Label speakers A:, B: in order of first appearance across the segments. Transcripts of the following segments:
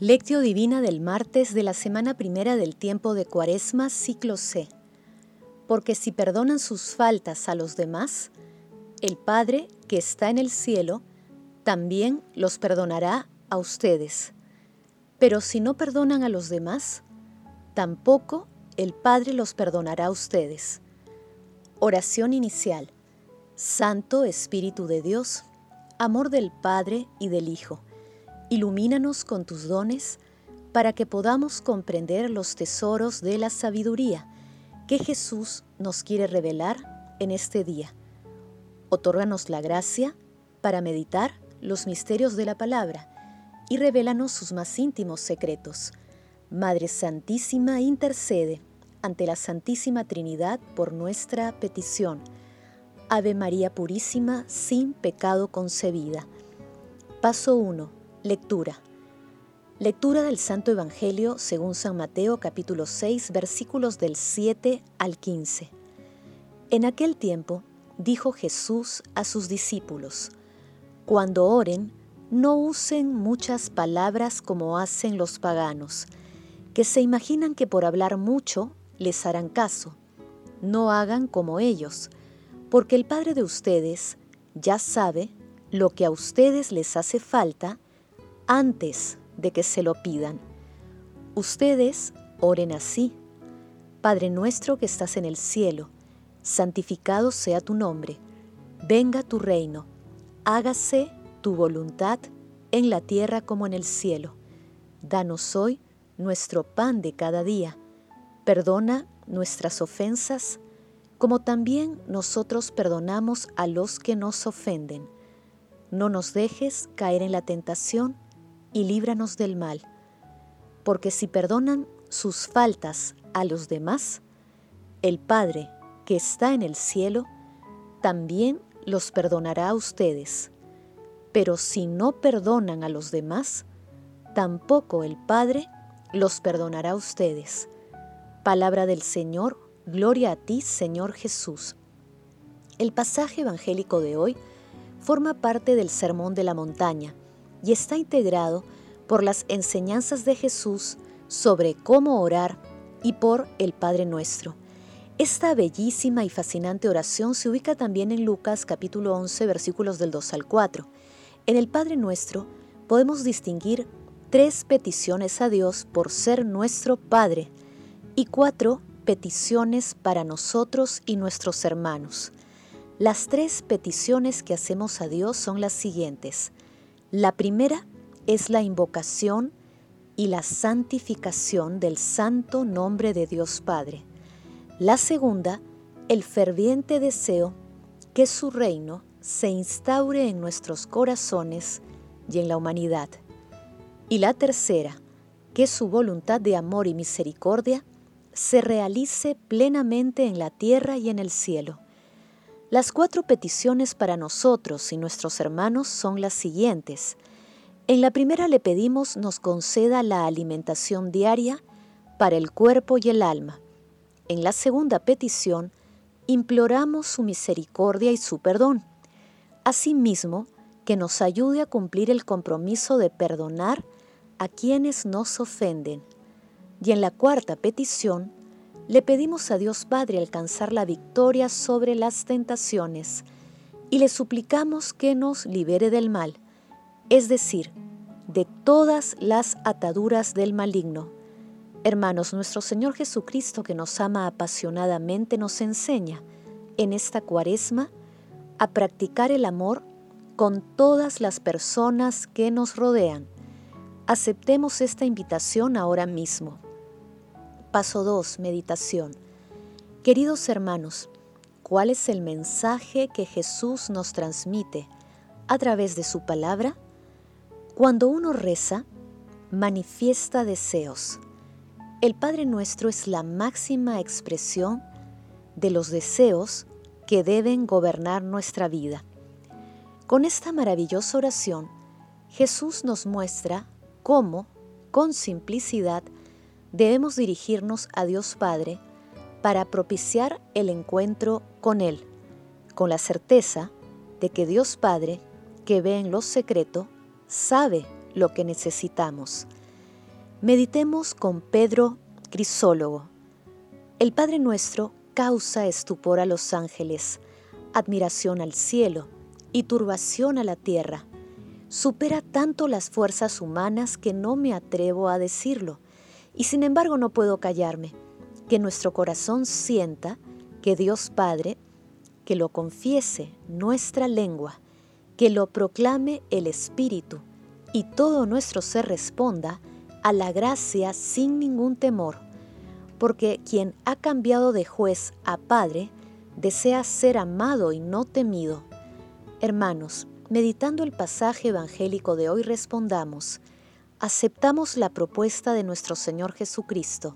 A: Lectio Divina del martes de la semana primera del tiempo de Cuaresma, ciclo C. Porque si perdonan sus faltas a los demás, el Padre que está en el cielo también los perdonará a ustedes. Pero si no perdonan a los demás, tampoco el Padre los perdonará a ustedes. Oración inicial. Santo Espíritu de Dios, amor del Padre y del Hijo Ilumínanos con tus dones para que podamos comprender los tesoros de la sabiduría que Jesús nos quiere revelar en este día. Otórganos la gracia para meditar los misterios de la palabra y revélanos sus más íntimos secretos. Madre Santísima, intercede ante la Santísima Trinidad por nuestra petición. Ave María Purísima, sin pecado concebida. Paso 1 Lectura. Lectura del Santo Evangelio según San Mateo capítulo 6 versículos del 7 al 15. En aquel tiempo dijo Jesús a sus discípulos, Cuando oren, no usen muchas palabras como hacen los paganos, que se imaginan que por hablar mucho les harán caso. No hagan como ellos, porque el Padre de ustedes ya sabe lo que a ustedes les hace falta antes de que se lo pidan. Ustedes oren así. Padre nuestro que estás en el cielo, santificado sea tu nombre, venga tu reino, hágase tu voluntad en la tierra como en el cielo. Danos hoy nuestro pan de cada día. Perdona nuestras ofensas, como también nosotros perdonamos a los que nos ofenden. No nos dejes caer en la tentación, y líbranos del mal, porque si perdonan sus faltas a los demás, el Padre que está en el cielo también los perdonará a ustedes. Pero si no perdonan a los demás, tampoco el Padre los perdonará a ustedes. Palabra del Señor, gloria a ti, Señor Jesús. El pasaje evangélico de hoy forma parte del Sermón de la Montaña, y está integrado por las enseñanzas de Jesús sobre cómo orar y por el Padre Nuestro. Esta bellísima y fascinante oración se ubica también en Lucas capítulo 11 versículos del 2 al 4. En el Padre Nuestro podemos distinguir tres peticiones a Dios por ser nuestro Padre y cuatro peticiones para nosotros y nuestros hermanos. Las tres peticiones que hacemos a Dios son las siguientes. La primera es la invocación y la santificación del santo nombre de Dios Padre. La segunda, el ferviente deseo que su reino se instaure en nuestros corazones y en la humanidad. Y la tercera, que su voluntad de amor y misericordia se realice plenamente en la tierra y en el cielo. Las cuatro peticiones para nosotros y nuestros hermanos son las siguientes. En la primera le pedimos nos conceda la alimentación diaria para el cuerpo y el alma. En la segunda petición, imploramos su misericordia y su perdón. Asimismo, que nos ayude a cumplir el compromiso de perdonar a quienes nos ofenden. Y en la cuarta petición, le pedimos a Dios Padre alcanzar la victoria sobre las tentaciones y le suplicamos que nos libere del mal, es decir, de todas las ataduras del maligno. Hermanos, nuestro Señor Jesucristo, que nos ama apasionadamente, nos enseña en esta cuaresma a practicar el amor con todas las personas que nos rodean. Aceptemos esta invitación ahora mismo. Paso 2. Meditación. Queridos hermanos, ¿cuál es el mensaje que Jesús nos transmite a través de su palabra? Cuando uno reza, manifiesta deseos. El Padre Nuestro es la máxima expresión de los deseos que deben gobernar nuestra vida. Con esta maravillosa oración, Jesús nos muestra cómo, con simplicidad, debemos dirigirnos a Dios Padre para propiciar el encuentro con Él, con la certeza de que Dios Padre, que ve en lo secreto, sabe lo que necesitamos. Meditemos con Pedro Crisólogo. El Padre Nuestro causa estupor a los ángeles, admiración al cielo y turbación a la tierra. Supera tanto las fuerzas humanas que no me atrevo a decirlo, y sin embargo no puedo callarme. Que nuestro corazón sienta que Dios Padre, que lo confiese nuestra lengua, que lo proclame el Espíritu, y todo nuestro ser responda a la gracia sin ningún temor, porque quien ha cambiado de juez a padre desea ser amado y no temido. Hermanos, meditando el pasaje evangélico de hoy respondamos, aceptamos la propuesta de nuestro Señor Jesucristo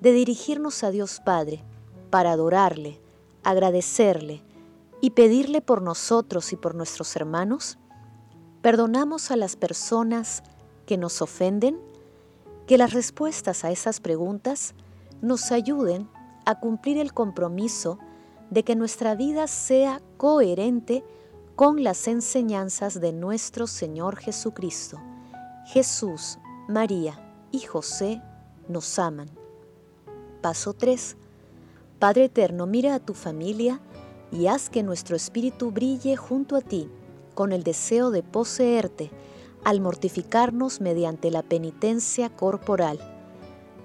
A: de dirigirnos a Dios Padre para adorarle, agradecerle y pedirle por nosotros y por nuestros hermanos? ¿Perdonamos a las personas que nos ofenden? Que las respuestas a esas preguntas nos ayuden a cumplir el compromiso de que nuestra vida sea coherente con las enseñanzas de nuestro Señor Jesucristo. Jesús, María y José nos aman. Paso 3. Padre Eterno, mira a tu familia y haz que nuestro espíritu brille junto a ti con el deseo de poseerte al mortificarnos mediante la penitencia corporal.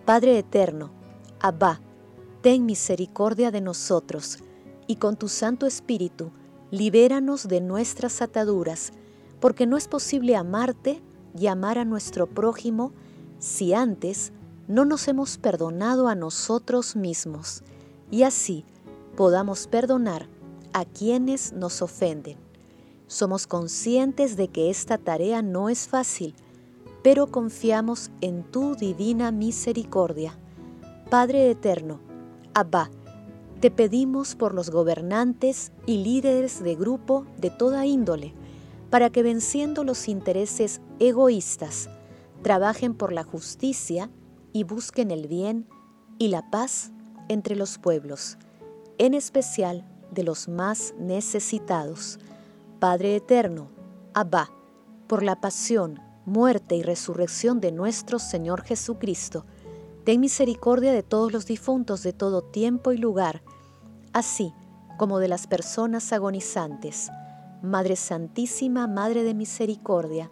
A: Padre eterno, Abba, ten misericordia de nosotros y con tu Santo Espíritu libéranos de nuestras ataduras, porque no es posible amarte y amar a nuestro prójimo si antes no nos hemos perdonado a nosotros mismos, y así podamos perdonar a quienes nos ofenden. Somos conscientes de que esta tarea no es fácil, pero confiamos en tu divina misericordia. Padre Eterno, Abba, te pedimos por los gobernantes y líderes de grupo de toda índole, para que venciendo los intereses egoístas, trabajen por la justicia y busquen el bien y la paz entre los pueblos, en especial de los más necesitados Padre eterno, Abba, por la pasión, muerte y resurrección de nuestro Señor Jesucristo, ten misericordia de todos los difuntos de todo tiempo y lugar, así como de las personas agonizantes. Madre Santísima, Madre de Misericordia,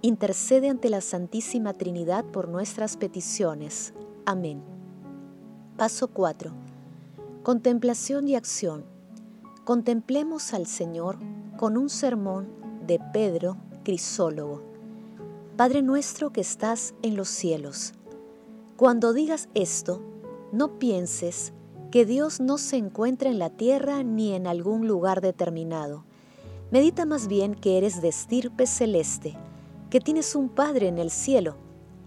A: intercede ante la Santísima Trinidad por nuestras peticiones. Amén. Paso 4. Contemplación y acción. Contemplemos al Señor con un sermón de Pedro Crisólogo. Padre nuestro que estás en los cielos, cuando digas esto, no pienses que Dios no se encuentra en la tierra ni en algún lugar determinado. Medita más bien que eres de estirpe celeste, que tienes un Padre en el cielo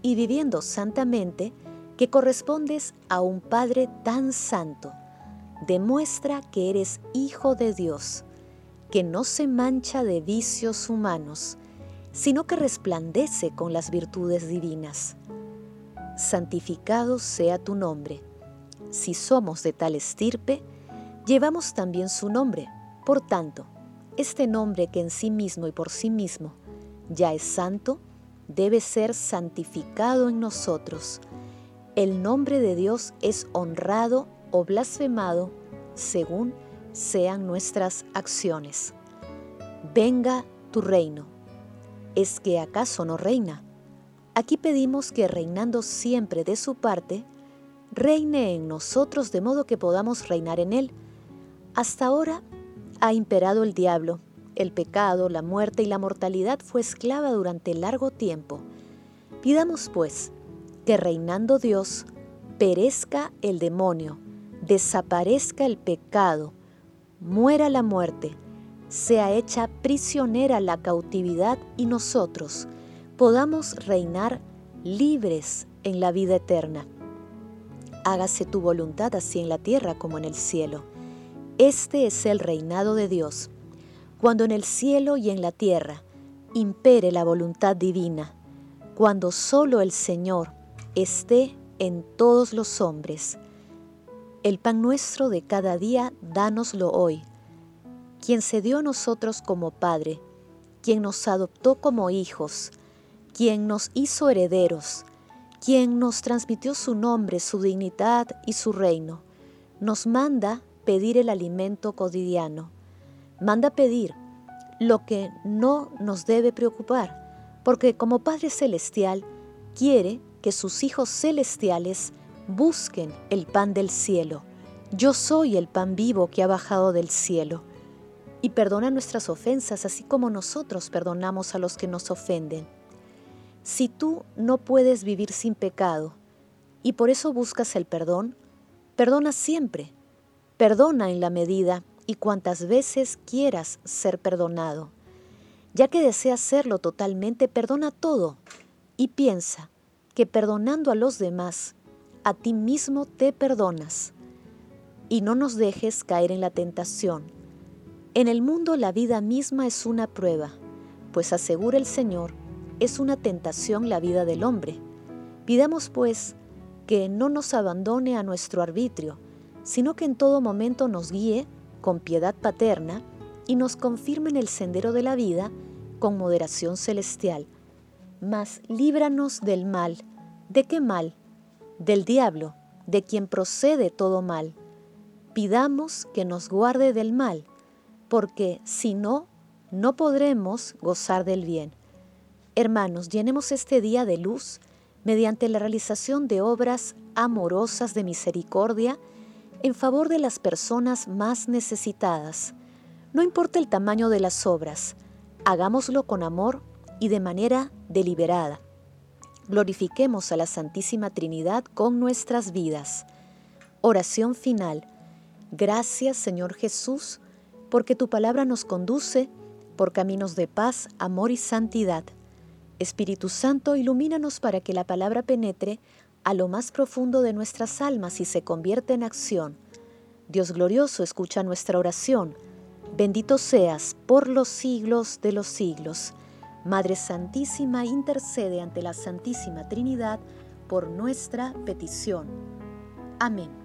A: y viviendo santamente, que correspondes a un Padre tan santo. Demuestra que eres hijo de Dios que no se mancha de vicios humanos, sino que resplandece con las virtudes divinas. Santificado sea tu nombre. Si somos de tal estirpe, llevamos también su nombre. Por tanto, este nombre que en sí mismo y por sí mismo ya es santo, debe ser santificado en nosotros. El nombre de Dios es honrado o blasfemado según sean nuestras acciones. Venga tu reino. ¿Es que acaso no reina? Aquí pedimos que reinando siempre de su parte, reine en nosotros de modo que podamos reinar en Él. Hasta ahora ha imperado el diablo, el pecado, la muerte y la mortalidad fue esclava durante largo tiempo. Pidamos pues que reinando Dios, perezca el demonio, desaparezca el pecado, muera la muerte, sea hecha prisionera la cautividad y nosotros podamos reinar libres en la vida eterna. Hágase tu voluntad así en la tierra como en el cielo. Este es el reinado de Dios, cuando en el cielo y en la tierra impere la voluntad divina, cuando solo el Señor esté en todos los hombres el pan nuestro de cada día, dánoslo hoy. Quien se dio a nosotros como Padre, quien nos adoptó como hijos, quien nos hizo herederos, quien nos transmitió su nombre, su dignidad y su reino, nos manda pedir el alimento cotidiano. Manda pedir lo que no nos debe preocupar, porque como Padre Celestial quiere que sus hijos celestiales busquen el pan del cielo. Yo soy el pan vivo que ha bajado del cielo. Y perdona nuestras ofensas, así como nosotros perdonamos a los que nos ofenden. Si tú no puedes vivir sin pecado y por eso buscas el perdón, perdona siempre. Perdona en la medida y cuantas veces quieras ser perdonado. Ya que deseas serlo totalmente, perdona todo y piensa que perdonando a los demás, a ti mismo te perdonas. Y no nos dejes caer en la tentación. En el mundo la vida misma es una prueba, pues asegura el Señor, es una tentación la vida del hombre. Pidamos pues que no nos abandone a nuestro arbitrio, sino que en todo momento nos guíe con piedad paterna y nos confirme en el sendero de la vida con moderación celestial. Mas líbranos del mal. ¿De qué mal? Del diablo, de quien procede todo mal. Pidamos que nos guarde del mal, porque si no, no podremos gozar del bien. Hermanos, llenemos este día de luz mediante la realización de obras amorosas de misericordia en favor de las personas más necesitadas. No importa el tamaño de las obras, hagámoslo con amor y de manera deliberada. Glorifiquemos a la Santísima Trinidad con nuestras vidas. Oración final. Gracias Señor Jesús, porque tu palabra nos conduce por caminos de paz, amor y santidad. Espíritu Santo, ilumínanos para que la palabra penetre a lo más profundo de nuestras almas y se convierta en acción. Dios glorioso, escucha nuestra oración. Bendito seas por los siglos de los siglos. Madre Santísima, intercede ante la Santísima Trinidad por nuestra petición. Amén.